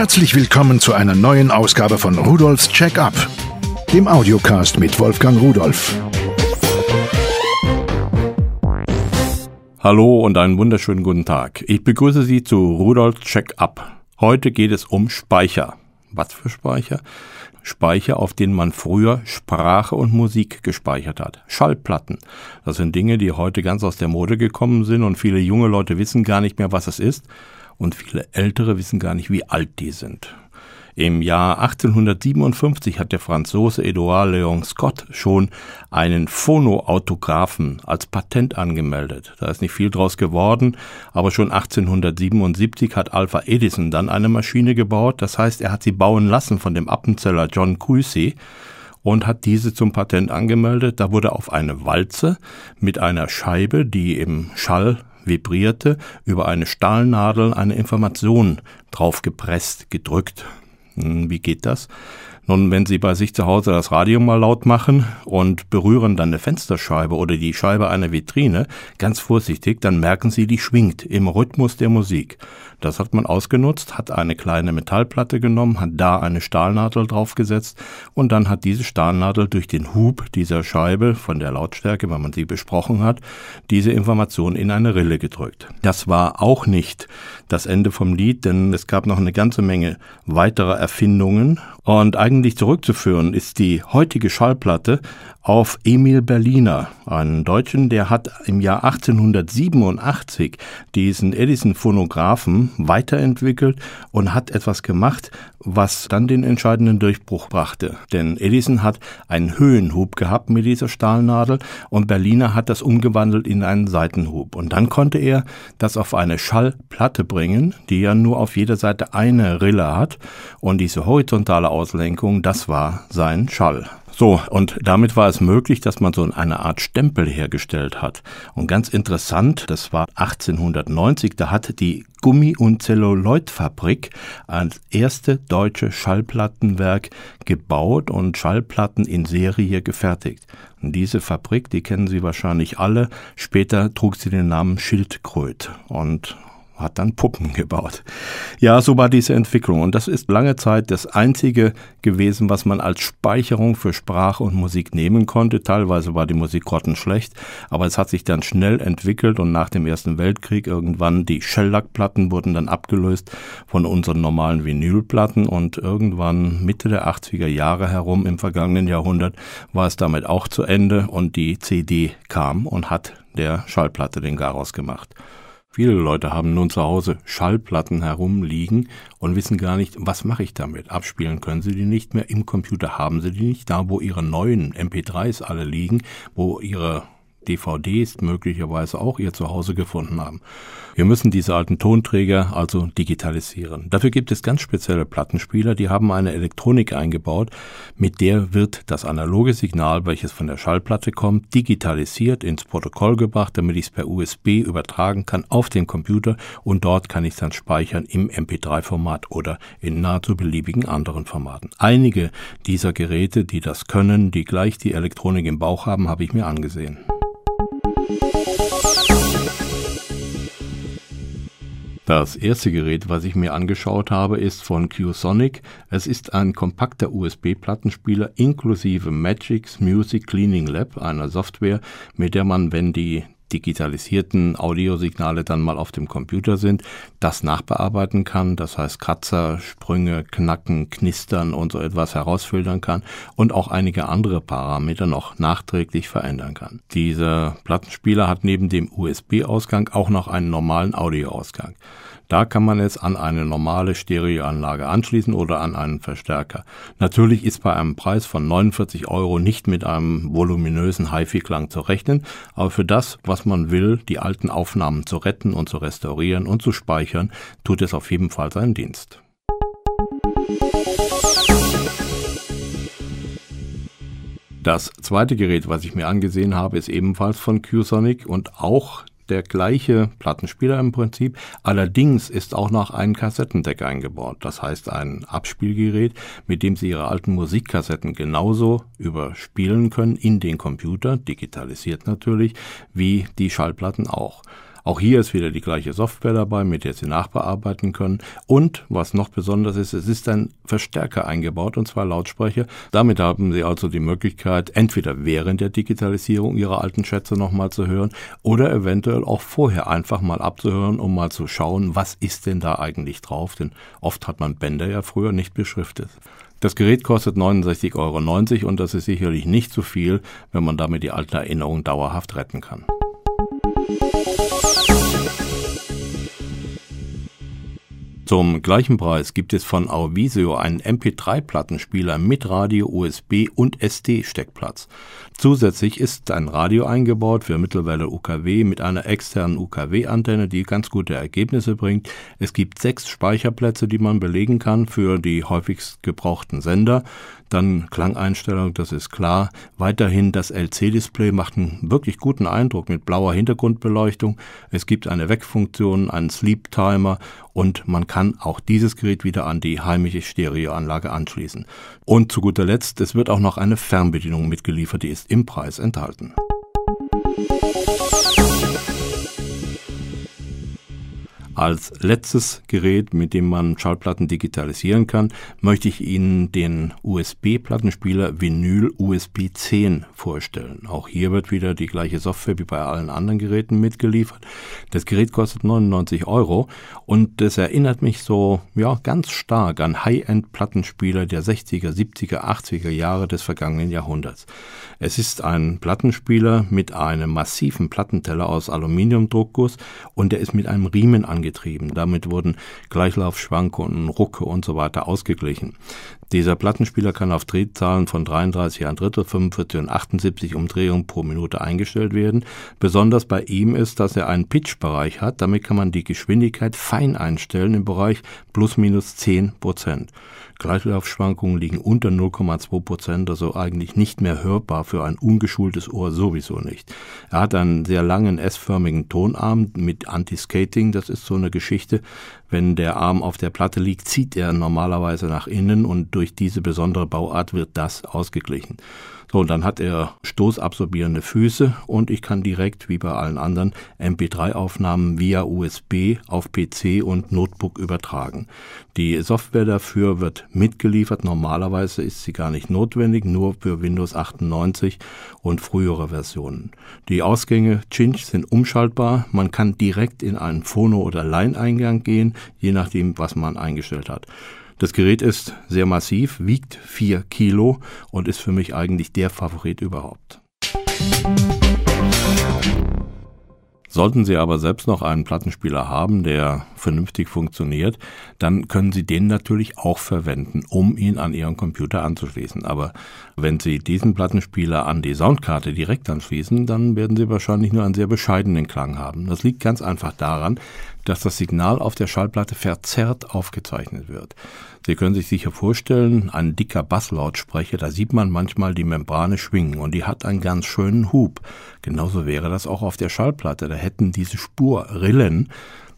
Herzlich willkommen zu einer neuen Ausgabe von Rudolfs Check-up, dem Audiocast mit Wolfgang Rudolf. Hallo und einen wunderschönen guten Tag. Ich begrüße Sie zu Rudolfs Check-up. Heute geht es um Speicher. Was für Speicher? Speicher, auf denen man früher Sprache und Musik gespeichert hat. Schallplatten. Das sind Dinge, die heute ganz aus der Mode gekommen sind und viele junge Leute wissen gar nicht mehr, was es ist und viele Ältere wissen gar nicht, wie alt die sind. Im Jahr 1857 hat der Franzose Edouard Léon Scott schon einen Phonoautographen als Patent angemeldet. Da ist nicht viel draus geworden, aber schon 1877 hat Alpha Edison dann eine Maschine gebaut. Das heißt, er hat sie bauen lassen von dem Appenzeller John Creasy und hat diese zum Patent angemeldet. Da wurde auf eine Walze mit einer Scheibe, die im Schall vibrierte, über eine Stahlnadel eine Information draufgepresst, gedrückt. Hm, wie geht das? Nun, wenn Sie bei sich zu Hause das Radio mal laut machen und berühren dann eine Fensterscheibe oder die Scheibe einer Vitrine, ganz vorsichtig, dann merken Sie, die schwingt im Rhythmus der Musik. Das hat man ausgenutzt, hat eine kleine Metallplatte genommen, hat da eine Stahlnadel draufgesetzt und dann hat diese Stahlnadel durch den Hub dieser Scheibe von der Lautstärke, wenn man sie besprochen hat, diese Information in eine Rille gedrückt. Das war auch nicht das Ende vom Lied, denn es gab noch eine ganze Menge weiterer Erfindungen und eigentlich zurückzuführen ist die heutige Schallplatte auf Emil Berliner, einen Deutschen, der hat im Jahr 1887 diesen Edison-Phonographen weiterentwickelt und hat etwas gemacht, was dann den entscheidenden Durchbruch brachte. Denn Edison hat einen Höhenhub gehabt mit dieser Stahlnadel und Berliner hat das umgewandelt in einen Seitenhub. Und dann konnte er das auf eine Schallplatte bringen, die ja nur auf jeder Seite eine Rille hat. Und diese horizontale Auslenkung, das war sein Schall. So, und damit war es möglich, dass man so eine Art Stempel hergestellt hat. Und ganz interessant, das war 1890, da hat die Gummi- und Zelluloidfabrik als erste deutsche Schallplattenwerk gebaut und Schallplatten in Serie gefertigt. Und diese Fabrik, die kennen Sie wahrscheinlich alle. Später trug sie den Namen Schildkröt. Und hat dann Puppen gebaut. Ja, so war diese Entwicklung. Und das ist lange Zeit das Einzige gewesen, was man als Speicherung für Sprache und Musik nehmen konnte. Teilweise war die Musik grottenschlecht, aber es hat sich dann schnell entwickelt und nach dem Ersten Weltkrieg irgendwann die Shellac-Platten wurden dann abgelöst von unseren normalen Vinylplatten und irgendwann Mitte der 80er Jahre herum im vergangenen Jahrhundert war es damit auch zu Ende und die CD kam und hat der Schallplatte den Garaus gemacht. Viele Leute haben nun zu Hause Schallplatten herumliegen und wissen gar nicht, was mache ich damit. Abspielen können sie die nicht mehr, im Computer haben sie die nicht, da wo ihre neuen MP3s alle liegen, wo ihre DVDs möglicherweise auch ihr Zuhause gefunden haben. Wir müssen diese alten Tonträger also digitalisieren. Dafür gibt es ganz spezielle Plattenspieler, die haben eine Elektronik eingebaut, mit der wird das analoge Signal, welches von der Schallplatte kommt, digitalisiert ins Protokoll gebracht, damit ich es per USB übertragen kann auf den Computer und dort kann ich es dann speichern im MP3-Format oder in nahezu beliebigen anderen Formaten. Einige dieser Geräte, die das können, die gleich die Elektronik im Bauch haben, habe ich mir angesehen. Das erste Gerät, was ich mir angeschaut habe, ist von QSonic. Es ist ein kompakter USB-Plattenspieler inklusive Magix Music Cleaning Lab, einer Software, mit der man, wenn die digitalisierten Audiosignale dann mal auf dem Computer sind, das nachbearbeiten kann, das heißt Kratzer, Sprünge, Knacken, Knistern und so etwas herausfiltern kann und auch einige andere Parameter noch nachträglich verändern kann. Dieser Plattenspieler hat neben dem USB-Ausgang auch noch einen normalen Audioausgang. Da kann man es an eine normale Stereoanlage anschließen oder an einen Verstärker. Natürlich ist bei einem Preis von 49 Euro nicht mit einem voluminösen HiFi-Klang zu rechnen, aber für das, was man will, die alten Aufnahmen zu retten und zu restaurieren und zu speichern, tut es auf jeden Fall seinen Dienst. Das zweite Gerät, was ich mir angesehen habe, ist ebenfalls von QSonic und auch der gleiche Plattenspieler im Prinzip. Allerdings ist auch noch ein Kassettendeck eingebaut. Das heißt ein Abspielgerät, mit dem Sie Ihre alten Musikkassetten genauso überspielen können in den Computer, digitalisiert natürlich, wie die Schallplatten auch. Auch hier ist wieder die gleiche Software dabei, mit der Sie nachbearbeiten können. Und was noch besonders ist, es ist ein Verstärker eingebaut, und zwar Lautsprecher. Damit haben Sie also die Möglichkeit, entweder während der Digitalisierung Ihre alten Schätze nochmal zu hören oder eventuell auch vorher einfach mal abzuhören, um mal zu schauen, was ist denn da eigentlich drauf. Denn oft hat man Bänder ja früher nicht beschriftet. Das Gerät kostet 69,90 Euro und das ist sicherlich nicht zu viel, wenn man damit die alten Erinnerungen dauerhaft retten kann. Zum gleichen Preis gibt es von Auvisio einen MP3-Plattenspieler mit Radio, USB und SD-Steckplatz. Zusätzlich ist ein Radio eingebaut für Mittelwelle UKW mit einer externen UKW-Antenne, die ganz gute Ergebnisse bringt. Es gibt sechs Speicherplätze, die man belegen kann für die häufigst gebrauchten Sender. Dann Klangeinstellung, das ist klar. Weiterhin das LC-Display macht einen wirklich guten Eindruck mit blauer Hintergrundbeleuchtung. Es gibt eine Wegfunktion, einen Sleep-Timer und man kann auch dieses Gerät wieder an die heimische Stereoanlage anschließen. Und zu guter Letzt, es wird auch noch eine Fernbedienung mitgeliefert, die ist im Preis enthalten. Als letztes Gerät, mit dem man Schallplatten digitalisieren kann, möchte ich Ihnen den USB-Plattenspieler Vinyl USB 10 vorstellen. Auch hier wird wieder die gleiche Software wie bei allen anderen Geräten mitgeliefert. Das Gerät kostet 99 Euro und es erinnert mich so, ja, ganz stark an High-End-Plattenspieler der 60er, 70er, 80er Jahre des vergangenen Jahrhunderts. Es ist ein Plattenspieler mit einem massiven Plattenteller aus Aluminiumdruckguss und der ist mit einem Riemen angetrieben angetrieben. Damit wurden Gleichlaufschwankungen, Rucke und so weiter ausgeglichen. Dieser Plattenspieler kann auf Drehzahlen von 33 ein Drittel, 45 und 78 Umdrehungen pro Minute eingestellt werden. Besonders bei ihm ist, dass er einen Pitch-Bereich hat. Damit kann man die Geschwindigkeit fein einstellen im Bereich plus minus 10 Prozent. Gleichlaufschwankungen liegen unter 0,2 Prozent, also eigentlich nicht mehr hörbar für ein ungeschultes Ohr sowieso nicht. Er hat einen sehr langen S-förmigen Tonarm mit Anti-Skating, das ist so eine Geschichte. Wenn der Arm auf der Platte liegt, zieht er normalerweise nach innen und durch diese besondere Bauart wird das ausgeglichen. So, und dann hat er stoßabsorbierende Füße und ich kann direkt, wie bei allen anderen, MP3-Aufnahmen via USB auf PC und Notebook übertragen. Die Software dafür wird mitgeliefert. Normalerweise ist sie gar nicht notwendig, nur für Windows 98 und frühere Versionen. Die Ausgänge Cinch sind umschaltbar. Man kann direkt in einen Phono- oder Line-Eingang gehen, je nachdem, was man eingestellt hat. Das Gerät ist sehr massiv, wiegt 4 Kilo und ist für mich eigentlich der Favorit überhaupt. Sollten Sie aber selbst noch einen Plattenspieler haben, der vernünftig funktioniert, dann können Sie den natürlich auch verwenden, um ihn an Ihren Computer anzuschließen. Aber wenn Sie diesen Plattenspieler an die Soundkarte direkt anschließen, dann werden Sie wahrscheinlich nur einen sehr bescheidenen Klang haben. Das liegt ganz einfach daran, dass das Signal auf der Schallplatte verzerrt aufgezeichnet wird. Sie können sich sicher vorstellen, ein dicker Basslautsprecher, da sieht man manchmal die Membrane schwingen und die hat einen ganz schönen Hub. Genauso wäre das auch auf der Schallplatte. Da hätten diese Spurrillen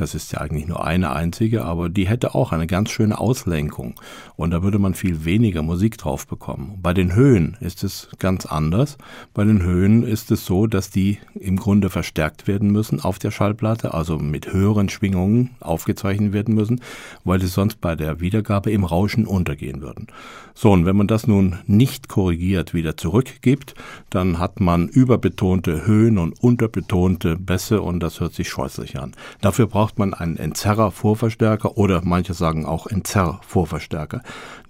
das ist ja eigentlich nur eine einzige, aber die hätte auch eine ganz schöne Auslenkung. Und da würde man viel weniger Musik drauf bekommen. Bei den Höhen ist es ganz anders. Bei den Höhen ist es so, dass die im Grunde verstärkt werden müssen auf der Schallplatte, also mit höheren Schwingungen aufgezeichnet werden müssen, weil sie sonst bei der Wiedergabe im Rauschen untergehen würden. So, und wenn man das nun nicht korrigiert wieder zurückgibt, dann hat man überbetonte Höhen und unterbetonte Bässe und das hört sich scheußlich an. Dafür braucht braucht man einen Entzerrer-Vorverstärker oder manche sagen auch Entzerr-Vorverstärker.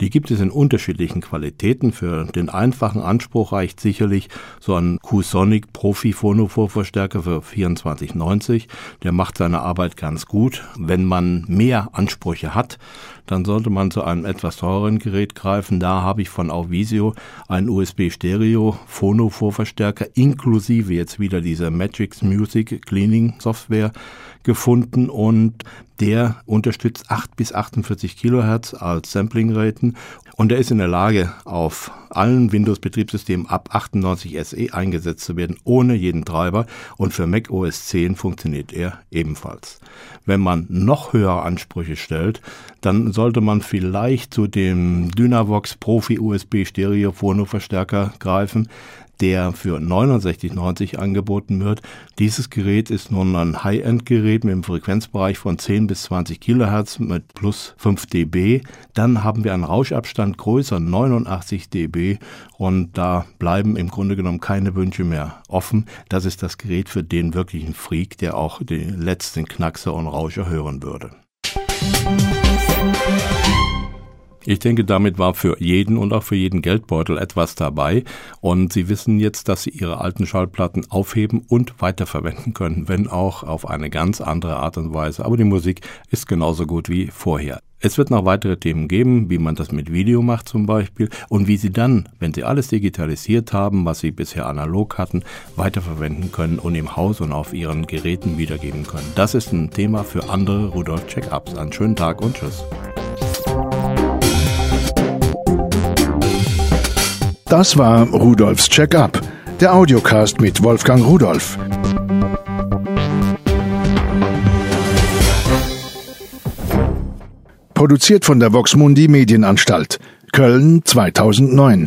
Die gibt es in unterschiedlichen Qualitäten. Für den einfachen Anspruch reicht sicherlich so ein Q-Sonic Profi-Phono-Vorverstärker für 24,90. Der macht seine Arbeit ganz gut. Wenn man mehr Ansprüche hat, dann sollte man zu einem etwas teureren Gerät greifen. Da habe ich von Auvisio einen USB-Stereo Phono-Vorverstärker inklusive jetzt wieder dieser Magix Music Cleaning Software gefunden und Der unterstützt 8 bis 48 Kilohertz als Sampling-Raten und er ist in der Lage, auf allen Windows-Betriebssystemen ab 98 SE eingesetzt zu werden, ohne jeden Treiber. Und für Mac OS 10 funktioniert er ebenfalls. Wenn man noch höhere Ansprüche stellt, dann sollte man vielleicht zu dem Dynavox Profi USB Stereo Phono-Verstärker greifen der für 69,90 angeboten wird. Dieses Gerät ist nun ein High-End-Gerät mit einem Frequenzbereich von 10 bis 20 Kilohertz mit plus 5 dB. Dann haben wir einen Rauschabstand größer 89 dB und da bleiben im Grunde genommen keine Wünsche mehr offen. Das ist das Gerät für den wirklichen Freak, der auch den letzten Knackser und Rauscher hören würde. Ich denke, damit war für jeden und auch für jeden Geldbeutel etwas dabei. Und Sie wissen jetzt, dass Sie Ihre alten Schallplatten aufheben und weiterverwenden können, wenn auch auf eine ganz andere Art und Weise. Aber die Musik ist genauso gut wie vorher. Es wird noch weitere Themen geben, wie man das mit Video macht zum Beispiel und wie Sie dann, wenn Sie alles digitalisiert haben, was Sie bisher analog hatten, weiterverwenden können und im Haus und auf Ihren Geräten wiedergeben können. Das ist ein Thema für andere Rudolf Check-ups. Einen schönen Tag und Tschüss. Das war Rudolfs Check-up, der Audiocast mit Wolfgang Rudolf. Produziert von der Voxmundi Medienanstalt, Köln 2009.